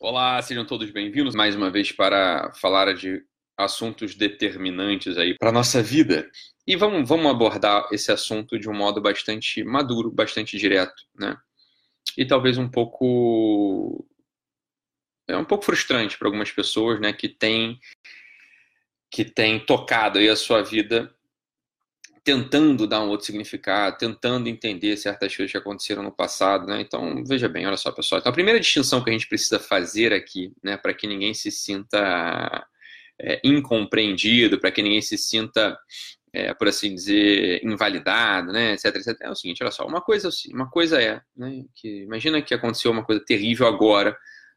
Olá, sejam todos bem-vindos mais uma vez para falar de assuntos determinantes aí para nossa vida. E vamos, vamos abordar esse assunto de um modo bastante maduro, bastante direto, né? E talvez um pouco é um pouco frustrante para algumas pessoas, né, que têm que tem tocado aí a sua vida tentando dar um outro significado, tentando entender certas coisas que aconteceram no passado, né? Então, veja bem, olha só, pessoal. Então, a primeira distinção que a gente precisa fazer aqui, né, para que ninguém se sinta é, incompreendido, para que ninguém se sinta, é, por assim dizer, invalidado, né, etc, etc, é o seguinte, olha só, uma coisa, uma coisa é, né, que imagina que aconteceu uma coisa terrível agora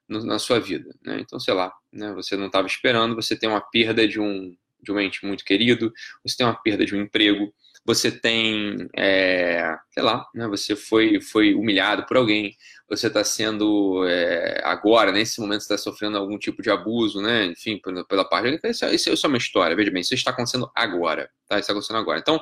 no, na sua vida, né? Então, sei lá, né, você não estava esperando, você tem uma perda de um de um ente muito querido, você tem uma perda de um emprego, você tem, é, sei lá, né, você foi, foi humilhado por alguém, você está sendo, é, agora, nesse momento, está sofrendo algum tipo de abuso, né, enfim, pela, parte. Isso, isso, isso é uma história, veja bem, isso está acontecendo agora, tá? Isso está acontecendo agora. Então,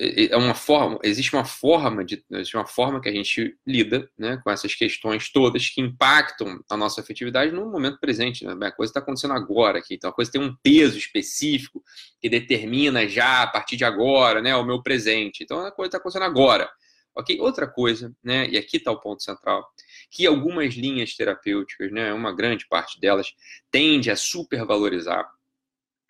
é uma forma, existe uma forma de, existe uma forma que a gente lida, né, com essas questões todas que impactam a nossa afetividade no momento presente, né? A coisa está acontecendo agora aqui, então a coisa tem um peso específico que determina já a partir de agora, né, o meu presente. Então a coisa está acontecendo agora, ok? Outra coisa, né, e aqui está o ponto central, que algumas linhas terapêuticas, né, uma grande parte delas tende a supervalorizar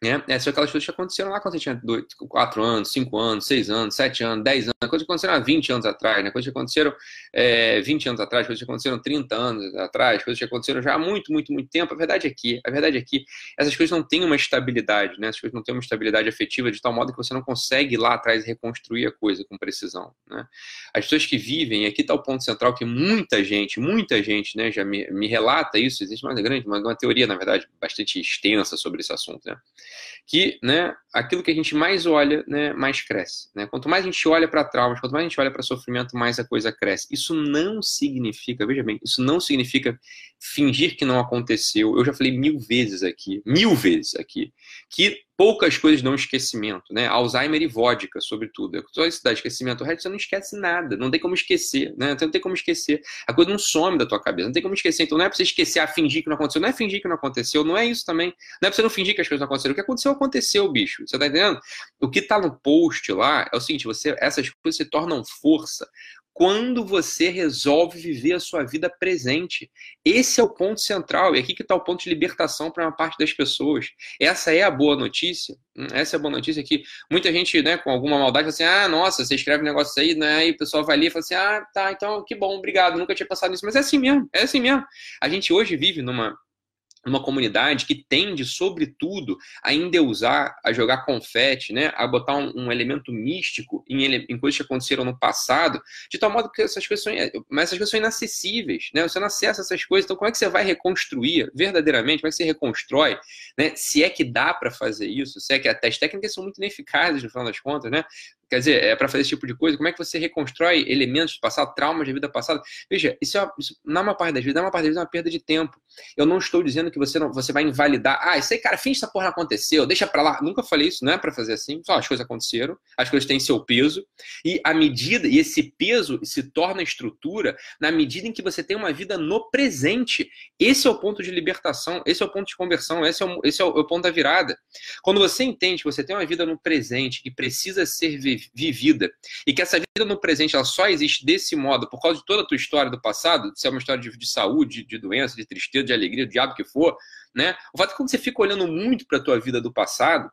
né? É, são aquelas coisas que aconteceram lá quando você tinha 4 quatro anos, 5 anos, 6 anos, 7 anos, 10 anos, coisas que aconteceram há 20 anos atrás, né? coisas que aconteceram é, 20 anos atrás, coisas que aconteceram 30 anos atrás, coisas que aconteceram já há muito, muito, muito tempo. A verdade é que, a verdade é que essas coisas não têm uma estabilidade, né? Essas coisas não têm uma estabilidade afetiva de tal modo que você não consegue lá atrás reconstruir a coisa com precisão, né? As pessoas que vivem, aqui está o ponto central que muita gente, muita gente, né, já me, me relata isso, existe uma grande, uma, uma teoria, na verdade, bastante extensa sobre esse assunto, né? Que né, aquilo que a gente mais olha, né, mais cresce. Né? Quanto mais a gente olha para traumas, quanto mais a gente olha para sofrimento, mais a coisa cresce. Isso não significa, veja bem, isso não significa fingir que não aconteceu. Eu já falei mil vezes aqui, mil vezes aqui, que poucas coisas dão esquecimento, né? Alzheimer e vodka, sobretudo. Só isso dá esquecimento. O resto você não esquece nada, não tem como esquecer, né? Não tem como esquecer. A coisa não some da tua cabeça, não tem como esquecer. Então não é pra você esquecer, a fingir que não aconteceu. Não é fingir que não aconteceu, não é isso também. Não é pra você não fingir que as coisas não aconteceram. O que aconteceu, aconteceu, bicho. Você tá entendendo? O que tá no post lá é o seguinte: você, essas coisas se tornam força quando você resolve viver a sua vida presente. Esse é o ponto central, e aqui que está o ponto de libertação para uma parte das pessoas. Essa é a boa notícia. Hum, essa é a boa notícia que muita gente, né, com alguma maldade, fala assim: ah, nossa, você escreve um negócio aí, né? E o pessoal vai ali e fala assim: ah, tá, então que bom, obrigado, nunca tinha passado nisso. Mas é assim mesmo, é assim mesmo. A gente hoje vive numa uma comunidade que tende, sobretudo, a endeusar, a jogar confete, né, a botar um, um elemento místico em, em, coisas que aconteceram no passado, de tal modo que essas coisas são, mas essas coisas são inacessíveis, né, você não acessa essas coisas, então como é que você vai reconstruir verdadeiramente, como é que você reconstrói, né, se é que dá para fazer isso, se é que até as técnicas são muito ineficazes, no final das contas, né, Quer dizer, é para fazer esse tipo de coisa, como é que você reconstrói elementos do passado, traumas da vida passada? Veja, isso, é, isso na maior parte das vezes, na maior parte das vezes é uma perda de tempo. Eu não estou dizendo que você não, você vai invalidar. Ah, isso aí, cara, finge essa porra não aconteceu, deixa para lá. Nunca falei isso, não é para fazer assim. Só as coisas aconteceram, as coisas têm seu peso e a medida e esse peso se torna estrutura na medida em que você tem uma vida no presente. Esse é o ponto de libertação, esse é o ponto de conversão, esse é o, esse é o, é o ponto da virada. Quando você entende que você tem uma vida no presente que precisa ser vivida vivida e que essa vida no presente ela só existe desse modo por causa de toda a tua história do passado, se é uma história de, de saúde, de doença, de tristeza, de alegria, de diabo que for, né? O fato é que quando você fica olhando muito para a tua vida do passado,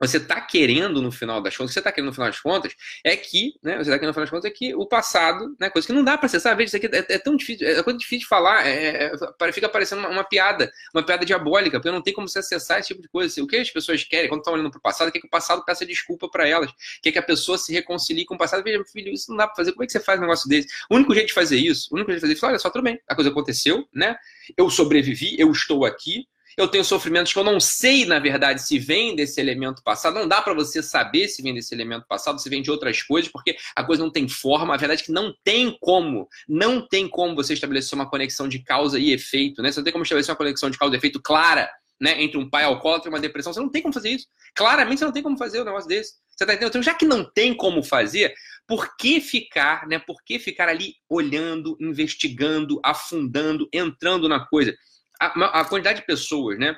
você está querendo no final das contas, você está querendo no final das contas, é que, né, você está querendo no final das contas, é que o passado, né, coisa que não dá para acessar, veja, isso aqui é, é, tão difícil, é coisa difícil de falar, é, é, fica parecendo uma, uma, piada, uma piada diabólica, porque não tem como você acessar esse tipo de coisa. O que as pessoas querem, quando estão olhando para o passado, é que o passado peça desculpa para elas, quer que a pessoa se reconcilie com o passado. Veja, filho, isso não dá para fazer, como é que você faz um negócio desse? O único jeito de fazer isso, o único jeito de fazer isso, olha só, tudo bem, a coisa aconteceu, né, eu sobrevivi, eu estou aqui, eu tenho sofrimentos que eu não sei, na verdade, se vem desse elemento passado. Não dá para você saber se vem desse elemento passado, se vem de outras coisas, porque a coisa não tem forma. A verdade é que não tem como, não tem como você estabelecer uma conexão de causa e efeito, né? Você não tem como estabelecer uma conexão de causa e efeito clara né, entre um pai alcoólatra e uma depressão. Você não tem como fazer isso. Claramente você não tem como fazer um negócio desse. Você tá entendendo? Então, já que não tem como fazer, por que ficar, né? Por que ficar ali olhando, investigando, afundando, entrando na coisa? A, a quantidade de pessoas, né?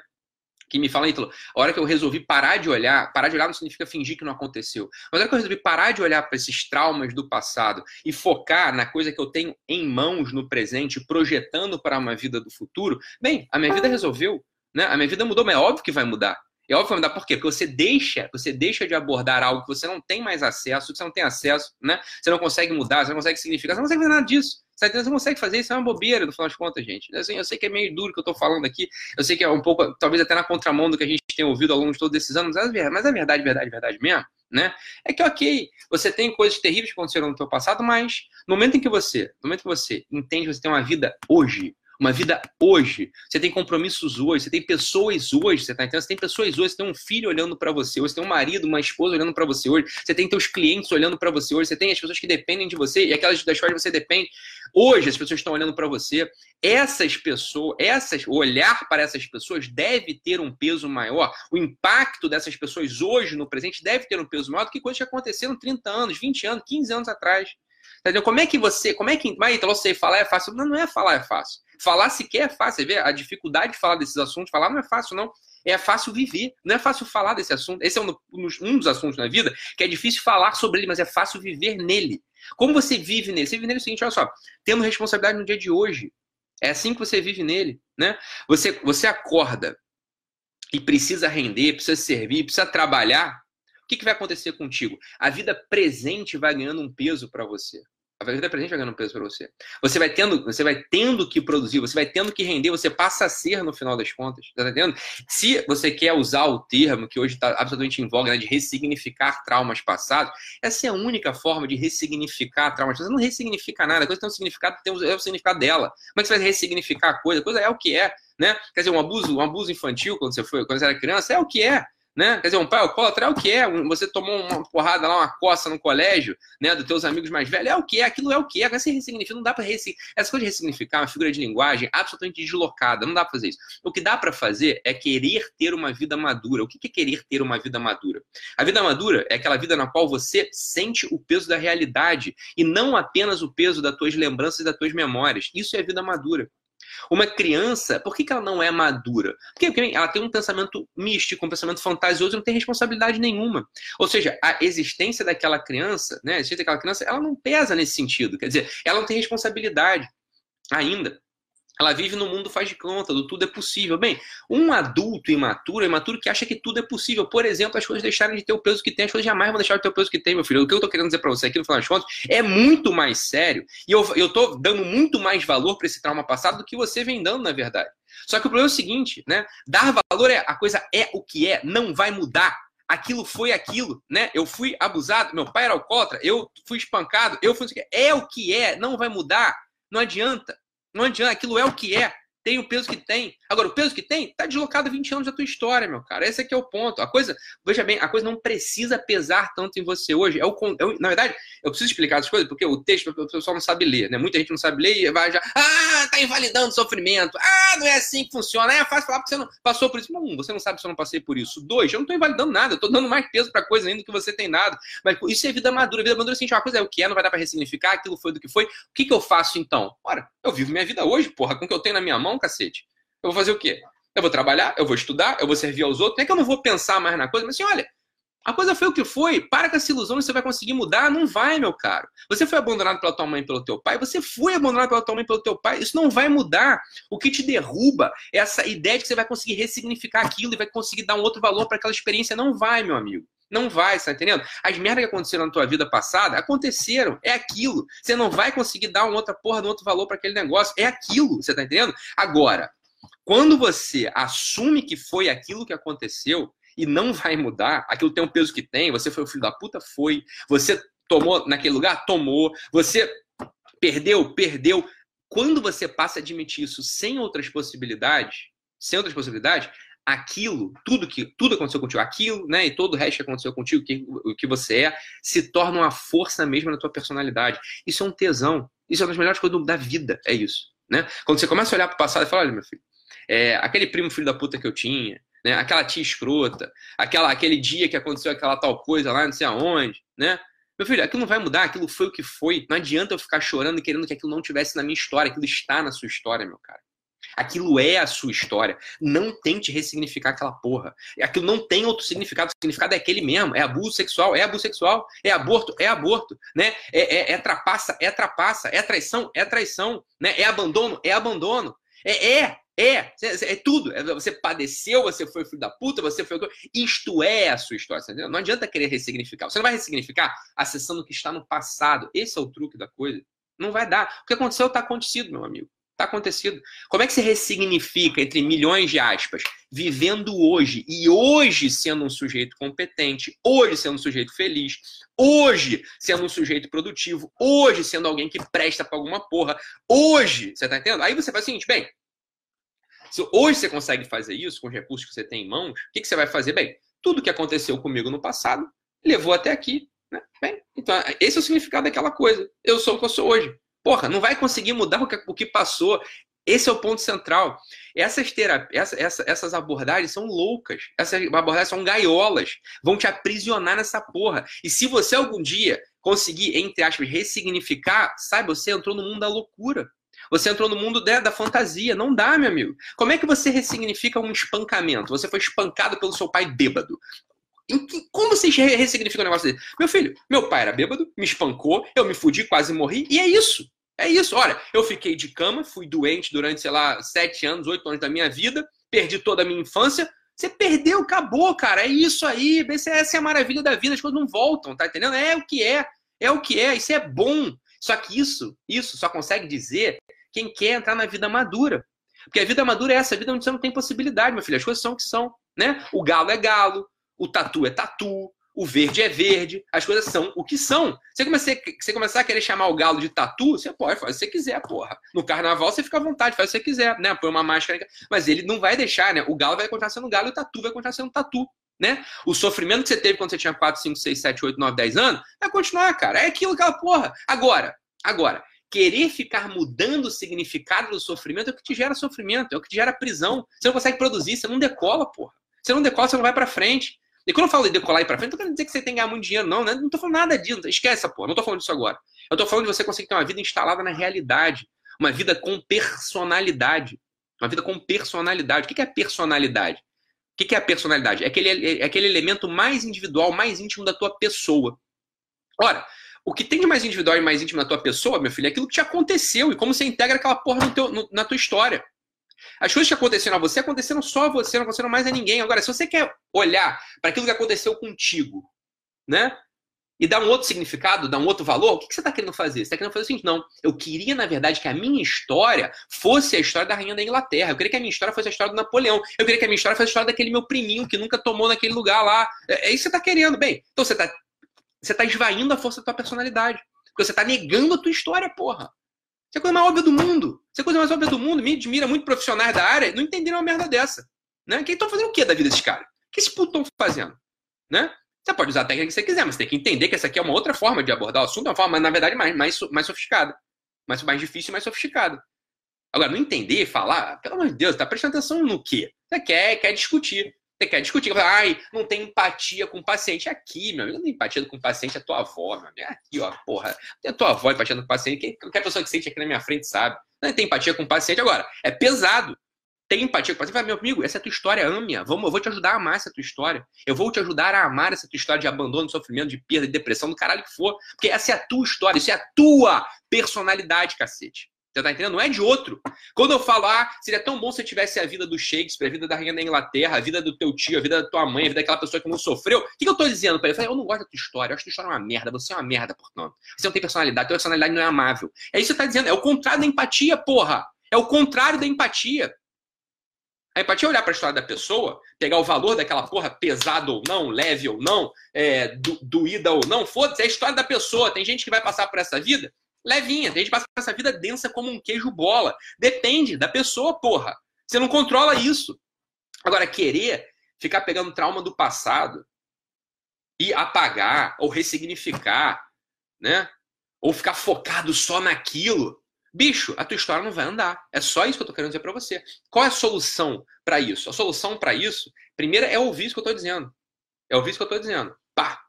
que me falam, Ítalo, a hora que eu resolvi parar de olhar, parar de olhar não significa fingir que não aconteceu, mas a hora que eu resolvi parar de olhar para esses traumas do passado e focar na coisa que eu tenho em mãos no presente, projetando para uma vida do futuro, bem, a minha vida resolveu, né? A minha vida mudou, mas é óbvio que vai mudar. É óbvio mudar por quê? Porque você deixa, você deixa de abordar algo que você não tem mais acesso, que você não tem acesso, né? Você não consegue mudar, você não consegue significar, você não consegue fazer nada disso. Você não consegue fazer isso, é uma bobeira, no final das contas, gente. Assim, eu sei que é meio duro que eu tô falando aqui, eu sei que é um pouco, talvez até na contramão do que a gente tem ouvido ao longo de todos esses anos, mas a é verdade, verdade, verdade mesmo, né? É que, ok, você tem coisas terríveis que aconteceram no seu passado, mas no momento em que você, no momento que você entende que você tem uma vida hoje, uma vida hoje. Você tem compromissos hoje, você tem pessoas hoje, você tá entendendo? Você tem pessoas hoje, você tem um filho olhando para você hoje, você tem um marido, uma esposa olhando para você hoje, você tem teus clientes olhando para você hoje, você tem as pessoas que dependem de você e aquelas das quais você depende. Hoje as pessoas estão olhando para você. Essas pessoas, essas, o olhar para essas pessoas deve ter um peso maior. O impacto dessas pessoas hoje no presente deve ter um peso maior do que coisas que aconteceram 30 anos, 20 anos, 15 anos atrás. Entendeu? Como é que você, como é que, mas então você falar é fácil? Não, não é falar é fácil. Falar sequer é fácil. Você vê a dificuldade de falar desses assuntos. Falar não é fácil, não. É fácil viver. Não é fácil falar desse assunto. Esse é um, um dos assuntos na vida que é difícil falar sobre ele, mas é fácil viver nele. Como você vive nele? Você vive nele é o seguinte, olha só, tendo responsabilidade no dia de hoje. É assim que você vive nele, né? Você, você acorda e precisa render, precisa servir, precisa trabalhar. Que, que vai acontecer contigo? A vida presente vai ganhando um peso para você. A vida presente vai ganhando peso para você. Você vai tendo, você vai tendo que produzir, você vai tendo que render, você passa a ser no final das contas. Tá entendendo? Se você quer usar o termo que hoje está absolutamente em voga, né, de ressignificar traumas passados, essa é a única forma de ressignificar traumas passados. Não ressignifica nada, a coisa tem um significado, tem um, é o significado dela. Como é que você vai ressignificar a coisa? A coisa é o que é. Né? Quer dizer, um abuso, um abuso infantil quando você foi, quando você era criança, é o que é né? Quer dizer, um pai alcoólatra é o que é. Você tomou uma porrada lá, uma coça no colégio, né? Dos teus amigos mais velhos, é o que é. Aquilo é o que é. Você ressignifica, não dá para ressignificar. Essa coisa de ressignificar uma figura de linguagem absolutamente deslocada, não dá para fazer isso. O que dá para fazer é querer ter uma vida madura. O que é querer ter uma vida madura? A vida madura é aquela vida na qual você sente o peso da realidade e não apenas o peso das tuas lembranças e das tuas memórias. Isso é vida madura. Uma criança, por que, que ela não é madura? Porque ela tem um pensamento místico, um pensamento fantasioso e não tem responsabilidade nenhuma. Ou seja, a existência daquela criança, né, a existência daquela criança, ela não pesa nesse sentido. Quer dizer, ela não tem responsabilidade ainda. Ela vive no mundo faz de conta, do tudo é possível. Bem, um adulto imaturo é imaturo que acha que tudo é possível. Por exemplo, as coisas deixarem de ter o peso que tem, as coisas jamais vão deixar de ter o peso que tem, meu filho. O que eu estou querendo dizer para você aqui, no final das contas, é muito mais sério. E eu, estou dando muito mais valor para esse trauma passado do que você vem dando, na verdade. Só que o problema é o seguinte, né? Dar valor é a coisa é o que é, não vai mudar aquilo foi aquilo, né? Eu fui abusado, meu pai era alcoólatra, eu fui espancado, eu fui. É o que é, não vai mudar, não adianta. Não adianta, aquilo é o que é tem o peso que tem. Agora, o peso que tem está deslocado 20 anos da tua história, meu cara. Esse aqui é o ponto. A coisa, veja bem, a coisa não precisa pesar tanto em você hoje. É o, é na verdade, eu preciso explicar as coisas, porque o texto o pessoal não sabe ler, né? Muita gente não sabe ler e vai já, ah, tá invalidando sofrimento. Ah, não é assim que funciona. É fácil falar porque você não passou por isso. Um, você não sabe se eu não passei por isso. Dois, eu não estou invalidando nada, eu estou dando mais peso para coisa ainda do que você tem dado. Mas isso é vida madura. Vida madura é assim, uma coisa é o que é, não vai dar para ressignificar, aquilo foi do que foi. O que, que eu faço então? Ora, eu vivo minha vida hoje, porra, com o que eu tenho na minha mão, cacete. Eu vou fazer o quê? Eu vou trabalhar, eu vou estudar, eu vou servir aos outros. Não é que eu não vou pensar mais na coisa, mas assim, olha, a coisa foi o que foi. Para com essa ilusão, você vai conseguir mudar. Não vai, meu caro. Você foi abandonado pela tua mãe e pelo teu pai. Você foi abandonado pela tua mãe e pelo teu pai. Isso não vai mudar. O que te derruba é essa ideia de que você vai conseguir ressignificar aquilo e vai conseguir dar um outro valor para aquela experiência. Não vai, meu amigo. Não vai, você tá entendendo? As merdas que aconteceram na tua vida passada aconteceram. É aquilo. Você não vai conseguir dar uma outra porra, um outro valor para aquele negócio. É aquilo. Você tá entendendo? Agora, quando você assume que foi aquilo que aconteceu e não vai mudar, aquilo tem um peso que tem, você foi o filho da puta, foi. Você tomou naquele lugar? Tomou. Você perdeu? Perdeu. Quando você passa a admitir isso sem outras possibilidades, sem outras possibilidades, aquilo, tudo que tudo aconteceu contigo, aquilo, né, e todo o resto que aconteceu contigo, que, o que você é, se torna uma força mesmo na tua personalidade. Isso é um tesão. Isso é uma das melhores coisas da vida, é isso, né? Quando você começa a olhar para o passado e fala, olha, meu filho, é, aquele primo filho da puta que eu tinha, né? Aquela tia escrota, aquela, aquele dia que aconteceu aquela tal coisa lá, não sei aonde, né? Meu filho, aquilo não vai mudar, aquilo foi o que foi. Não adianta eu ficar chorando e querendo que aquilo não tivesse na minha história, aquilo está na sua história, meu cara. Aquilo é a sua história. Não tente ressignificar aquela porra. Aquilo não tem outro significado. O significado é aquele mesmo. É abuso sexual, é abuso sexual. É aborto, é aborto. Né? É, é, é trapaça, é trapaça. É traição, é traição. Né? É abandono, é abandono. É, é, é, é tudo. É, você padeceu, você foi filho da puta, você foi. Isto é a sua história. Não adianta querer ressignificar. Você não vai ressignificar acessando o que está no passado. Esse é o truque da coisa. Não vai dar. O que aconteceu está acontecido, meu amigo. Está acontecido. Como é que se ressignifica, entre milhões de aspas, vivendo hoje e hoje sendo um sujeito competente, hoje sendo um sujeito feliz, hoje sendo um sujeito produtivo, hoje sendo alguém que presta para alguma porra, hoje, você está entendendo? Aí você faz o seguinte, bem, se hoje você consegue fazer isso com os recursos que você tem em mãos, o que, que você vai fazer? Bem, tudo que aconteceu comigo no passado levou até aqui. Né? Bem, então, esse é o significado daquela coisa. Eu sou o que eu sou hoje. Porra, não vai conseguir mudar o que, o que passou. Esse é o ponto central. Essas, terapias, essa, essas abordagens são loucas. Essas abordagens são gaiolas. Vão te aprisionar nessa porra. E se você algum dia conseguir, entre aspas, ressignificar, saiba, você entrou no mundo da loucura. Você entrou no mundo da, da, fantasia. Não dá, meu amigo. Como é que você ressignifica um espancamento? Você foi espancado pelo seu pai bêbado. Como você ressignifica um negócio desse? Meu filho, meu pai era bêbado, me espancou, eu me fudi, quase morri, e é isso. É isso. Olha, eu fiquei de cama, fui doente durante, sei lá, sete anos, oito anos da minha vida, perdi toda a minha infância. Você perdeu, acabou, cara. É isso aí. Essa é a maravilha da vida. As coisas não voltam, tá entendendo? É o que é. É o que é. Isso é bom. Só que isso, isso só consegue dizer quem quer entrar na vida madura. Porque a vida madura é essa, a vida onde você não tem possibilidade, meu filho. As coisas são o que são, né? O galo é galo, o tatu é tatu, o verde é verde, as coisas são o que são. Você começar, você começar a querer chamar o galo de tatu, você pode fazer o que você quiser, porra. No carnaval você fica à vontade, faz o que você quiser, né? Põe uma máscara. Mas ele não vai deixar, né? O galo vai continuar sendo galo e o tatu vai continuar sendo tatu. Né? O sofrimento que você teve quando você tinha 4, 5, 6, 7, 8, 9, 10 anos vai continuar, cara. É aquilo, aquela porra. Agora, agora, querer ficar mudando o significado do sofrimento é o que te gera sofrimento, é o que te gera prisão. Você não consegue produzir, você não decola, porra. Você não decola, você não vai para frente. E quando eu falo de decolar e pra frente, não tô querendo dizer que você tem que ganhar muito dinheiro, não, né? Não tô falando nada disso. Esquece essa porra, não tô falando disso agora. Eu tô falando de você conseguir ter uma vida instalada na realidade. Uma vida com personalidade. Uma vida com personalidade. O que é personalidade? O que é a personalidade? É aquele, é aquele elemento mais individual, mais íntimo da tua pessoa. Ora, o que tem de mais individual e mais íntimo na tua pessoa, meu filho, é aquilo que te aconteceu e como você integra aquela porra teu, no, na tua história. As coisas que aconteceram a você aconteceram só a você, não aconteceram mais a ninguém. Agora, se você quer olhar para aquilo que aconteceu contigo, né? E dar um outro significado, dar um outro valor, o que você está querendo fazer? Você está querendo fazer o seguinte: não, eu queria, na verdade, que a minha história fosse a história da rainha da Inglaterra. Eu queria que a minha história fosse a história do Napoleão. Eu queria que a minha história fosse a história daquele meu priminho que nunca tomou naquele lugar lá. É, é isso que você está querendo. Bem, então você está você tá esvaindo a força da tua personalidade. Porque você está negando a tua história, porra. Isso é a coisa mais óbvia do mundo. Isso é a coisa mais óbvia do mundo. Me admira muito profissionais da área não entenderam uma merda dessa. Né? Que estão fazendo o que da vida desses caras? O que esses putos estão fazendo? Né? Você pode usar a técnica que você quiser, mas você tem que entender que essa aqui é uma outra forma de abordar o assunto, é uma forma, na verdade, mais, mais, mais sofisticada. Mais, mais difícil e mais sofisticada. Agora, não entender, falar, pelo amor de Deus, tá prestando atenção no quê? Você quer, quer discutir. Você quer discutir, ai, não tem empatia com o paciente. Aqui, meu amigo, não tem empatia com o paciente, é tua avó, meu amigo. Aqui, ó, porra, tem a tua avó empatia com o paciente. Qualquer pessoa que sente aqui na minha frente sabe. Não tem empatia com o paciente. Agora, é pesado. Tem empatia com o paciente. Fala, meu amigo, essa é tua história, ame-a. Vamos, eu vou te ajudar a amar essa tua história. Eu vou te ajudar a amar essa tua história de abandono, de sofrimento, de perda, de depressão, do caralho que for. Porque essa é a tua história, isso é a tua personalidade, cacete. Você tá entendendo? Não é de outro. Quando eu falo, ah, seria tão bom se tivesse a vida do Shakespeare, a vida da rainha da Inglaterra, a vida do teu tio, a vida da tua mãe, a vida daquela pessoa que não sofreu. O que, eu tô dizendo pra ele? Eu falei, eu não gosto da tua história, eu acho que tua história é uma merda, você é uma merda, portanto. Você não tem personalidade, tua personalidade não é amável. É isso que você tá dizendo, é o contrário da empatia, porra. É o contrário da empatia. A empatia é olhar para a história da pessoa, pegar o valor daquela porra, pesado ou não, leve ou não, é, do, doída ou não, foda-se, é a história da pessoa. Tem gente que vai passar por essa vida levinha. A gente passa essa vida densa como um queijo bola. Depende da pessoa, porra. Você não controla isso. Agora, querer ficar pegando trauma do passado e apagar ou ressignificar, né? Ou ficar focado só naquilo. Bicho, a tua história não vai andar. É só isso que eu tô querendo dizer para você. Qual é a solução para isso? A solução para isso, primeiro, é ouvir isso que eu tô dizendo. É ouvir isso que eu tô dizendo. Pá!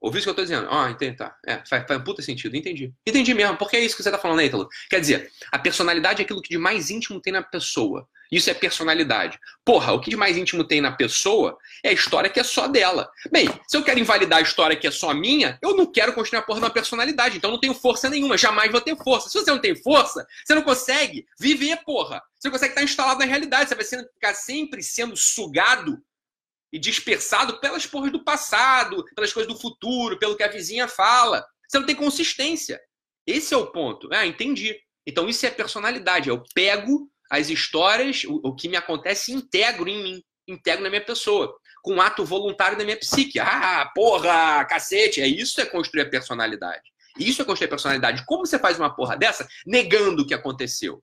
Ouviu isso que eu tô dizendo? Ah, entendi, tá. É, faz, faz um puta sentido, entendi. Entendi mesmo, porque é isso que você tá falando, né, Ítalo? Quer dizer, a personalidade é aquilo que de mais íntimo tem na pessoa. Isso é personalidade. Porra, o que de mais íntimo tem na pessoa é a história que é só dela. Bem, se eu quero invalidar a história que é só minha, eu não quero construir a porra de uma personalidade, então eu não tenho força nenhuma, jamais vou ter força. Se você não tem força, você não consegue viver, porra. Você não consegue estar instalado na realidade, você vai ficar sempre sendo sugado e dispersado pelas porras do passado, pelas coisas do futuro, pelo que a vizinha fala. Você não tem consistência. Esse é o ponto. Ah, entendi. Então isso é personalidade. Eu pego as histórias, o, o que me acontece, integro em mim, integro na minha pessoa, com um ato voluntário da minha psique. Ah, porra, cacete. É isso é construir a personalidade. Isso é construir a personalidade. Como você faz uma porra dessa negando o que aconteceu?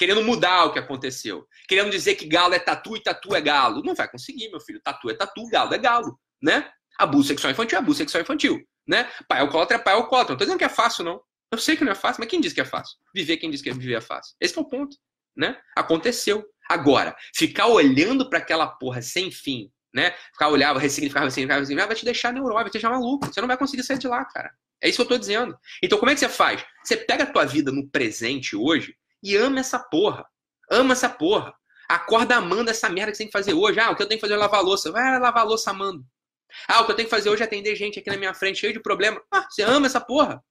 Querendo mudar o que aconteceu, querendo dizer que galo é tatu e tatu é galo. Não vai conseguir, meu filho. Tatu é tatu, galo é galo, né? Abuso sexual infantil é abuso sexual infantil, né? Pai alcoólatra é pai alcoólatra. Não tô dizendo que é fácil, não. Eu sei que não é fácil, mas quem diz que é fácil? Viver quem diz que viver é fácil. Esse é o ponto, né? Aconteceu. Agora, ficar olhando para aquela porra sem fim, né? Ficar olhando, ressignificar, ressignificar, ressignificar, vai te deixar neurótico, vai te deixar maluco. Você não vai conseguir sair de lá, cara. É isso que eu tô dizendo. Então, como é que você faz? Você pega a tua vida no presente hoje e ama essa porra. Ama essa porra. Acorda amando essa merda que você tem que fazer hoje. Ah, o que eu tenho que fazer é lavar louça. Vai lavar louça amando. Ah, o que eu tenho que fazer hoje é atender gente aqui na minha frente cheio de problema. Ah, você ama essa porra.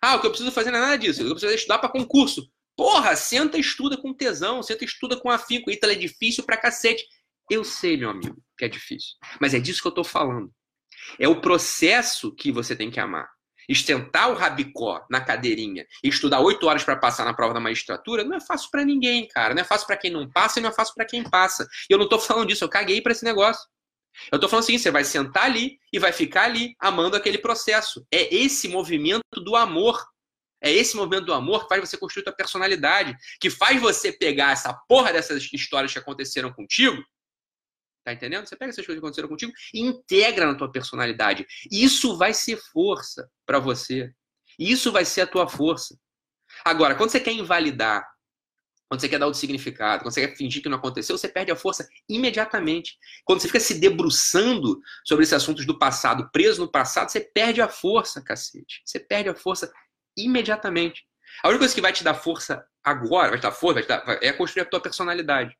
Ah, o que eu preciso fazer não é nada disso. Eu preciso estudar para concurso. Porra, senta e estuda com tesão, senta e estuda com afinco. Ítalo é difícil pra cacete. Eu sei, meu amigo, que é difícil. Mas é disso que eu tô falando. É o processo que você tem que amar estentar o rabicó na cadeirinha e estudar oito horas para passar na prova da magistratura, não é fácil para ninguém, cara. Não é fácil para quem não passa e não é fácil para quem passa. E eu não tô falando disso, eu caguei para esse negócio. Eu tô falando assim, você vai sentar ali e vai ficar ali amando aquele processo. É esse movimento do amor. É esse movimento do amor que faz você construir sua personalidade, que faz você pegar essa porra dessas histórias que aconteceram contigo Tá entendendo? Você pega essas coisas que aconteceram contigo e integra na tua personalidade. Isso vai ser força para você. Isso vai ser a tua força. Agora, quando você quer invalidar, quando você quer dar outro significado, quando você quer fingir que não aconteceu, você perde a força imediatamente. Quando você fica se debruçando sobre esses assuntos do passado, preso no passado, você perde a força, cacete. Você perde a força imediatamente. A única coisa que vai te dar força agora, vai te dar força, vai te dar, é construir a tua personalidade.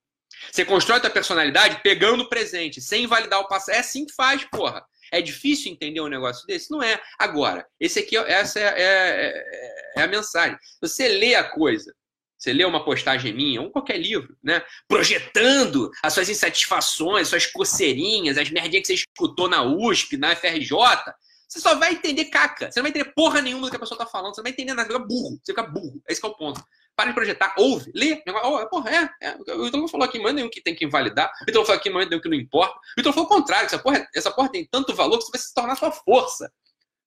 Você constrói a personalidade pegando o presente, sem invalidar o passado. É assim que faz, porra. É difícil entender um negócio desse? Não é. Agora, esse aqui, essa é, é, é, é a mensagem. Você lê a coisa, você lê uma postagem minha, ou qualquer livro, né? Projetando as suas insatisfações, suas coceirinhas, as merdinhas que você escutou na USP, na FRJ, você só vai entender caca. Você não vai entender porra nenhuma do que a pessoa tá falando. Você não vai entender nada. Você fica burro. Você fica burro. Esse é o ponto. Para de projetar, ouve, lê. Oh, porra, é, é. O Vitor falou aqui, manda nenhum que tem que invalidar. O Vitor falou aqui, manda nenhum que não importa. O Vitor falou o contrário, essa porra, essa porra tem tanto valor que você vai se tornar sua força.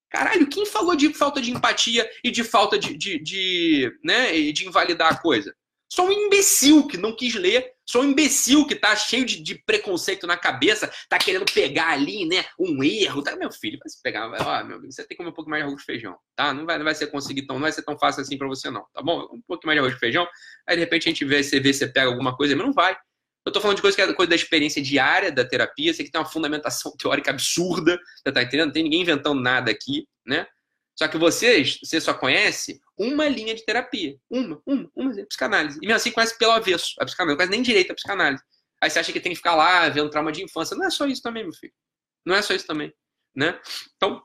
Caralho, quem falou de falta de empatia e de falta de, de, de, né, de invalidar a coisa? Só um imbecil que não quis ler, só um imbecil que tá cheio de, de, preconceito na cabeça, tá querendo pegar ali, né, um erro. Tá, meu filho, vai se pegar, vai, ó, meu você tem que comer um pouco mais de arroz e feijão, tá? Não vai, não vai ser conseguir tão, não vai ser tão fácil assim para você não, tá bom? Um pouco mais de arroz e feijão, aí de repente a gente vê, você vê, você pega alguma coisa, mas não vai. Eu tô falando de coisa que é coisa da experiência diária da terapia, você que tem uma fundamentação teórica absurda, tá entendendo? Não tem ninguém inventando nada aqui, né? Só que vocês, você só conhece uma linha de terapia. Uma, uma, uma, psicanálise. E mesmo assim conhece pelo avesso a psicanálise, conhece nem direito a psicanálise. Aí você acha que tem que ficar lá vendo trauma de infância. Não é só isso também, meu filho. Não é só isso também. Né? Então,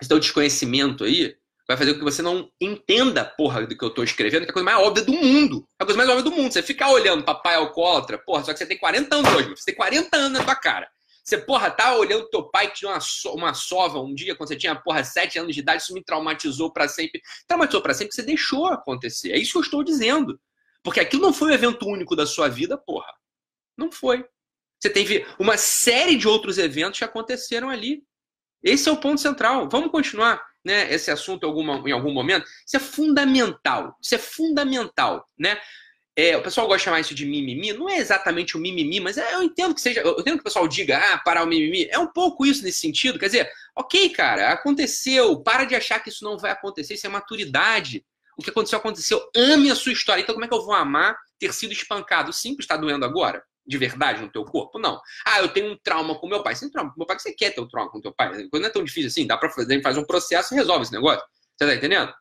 esse teu desconhecimento aí vai fazer com que você não entenda porra do que eu tô escrevendo, que é a coisa mais óbvia do mundo. É a coisa mais óbvia do mundo. Você ficar olhando papai alcoólatra, porra, só que você tem 40 anos hoje, você tem 40 anos na tua cara. Você, porra, tá olhando teu pai que tinha uma, so uma sova um dia, quando você tinha, porra, sete anos de idade, isso me traumatizou para sempre. Traumatizou para sempre, você deixou acontecer. É isso que eu estou dizendo. Porque aquilo não foi um evento único da sua vida, porra. Não foi. Você teve uma série de outros eventos que aconteceram ali. Esse é o ponto central. Vamos continuar né, esse assunto em, alguma, em algum momento. Isso é fundamental. Isso é fundamental. Né? É, o pessoal gosta de chamar isso de mimimi. Não é exatamente o mimimi, mas é, eu entendo que seja. Eu entendo que o pessoal diga, ah, parar o mimimi. É um pouco isso nesse sentido. Quer dizer, ok, cara, aconteceu. Para de achar que isso não vai acontecer. Isso é maturidade. O que aconteceu, aconteceu. Ame a sua história. Então, como é que eu vou amar ter sido espancado? Simples, está doendo agora? De verdade no teu corpo? Não. Ah, eu tenho um trauma com meu pai. Sem trauma com meu pai, você quer ter um trauma com teu pai. Não é tão difícil assim, dá pra fazer, faz um processo e resolve esse negócio. Você tá entendendo?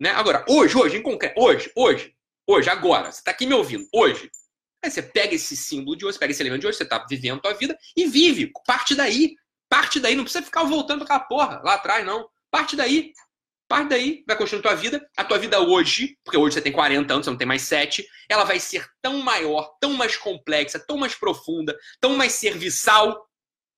Né? Agora, hoje, hoje, em concreto, hoje, hoje, hoje, agora, você tá aqui me ouvindo, hoje. Aí você pega esse símbolo de hoje, pega esse elemento de hoje, você tá vivendo a tua vida e vive. Parte daí. Parte daí. Não precisa ficar voltando pra aquela porra lá atrás, não. Parte daí. Parte daí, vai construindo tua vida. A tua vida hoje, porque hoje você tem 40 anos, você não tem mais 7, ela vai ser tão maior, tão mais complexa, tão mais profunda, tão mais serviçal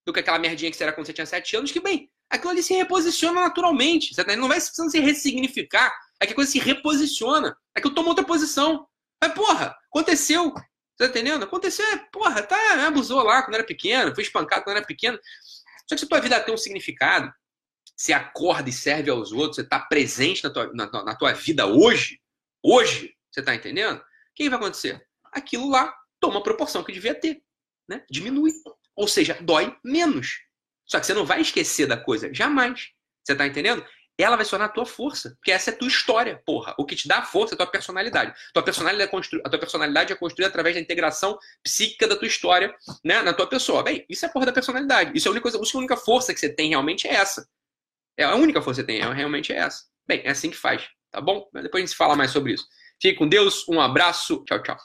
do que aquela merdinha que você era quando você tinha 7 anos, que, bem, aquilo ali se reposiciona naturalmente. Você não vai precisando se ressignificar. É que a coisa se reposiciona. É que eu tomo outra posição. Mas, porra, aconteceu. Tá entendendo? Aconteceu, é, porra, tá, abusou lá quando era pequeno, foi espancado quando era pequeno. Só que se a tua vida tem um significado, você acorda e serve aos outros, você está presente na tua, na, na tua vida hoje, hoje, você está entendendo? O que vai acontecer? Aquilo lá toma a proporção que devia ter, né? Diminui. Ou seja, dói menos. Só que você não vai esquecer da coisa, jamais. Você está entendendo? Ela vai se tornar a tua força, porque essa é a tua história, porra. O que te dá força é a tua personalidade. Tua personalidade é constru... A tua personalidade é construída através da integração psíquica da tua história né, na tua pessoa. Bem, isso é a porra da personalidade. Isso é a única, coisa... a única força que você tem realmente é essa. É a única força que você tem, é, realmente é essa. Bem, é assim que faz, tá bom? Depois a gente fala mais sobre isso. Fique com Deus, um abraço, tchau, tchau.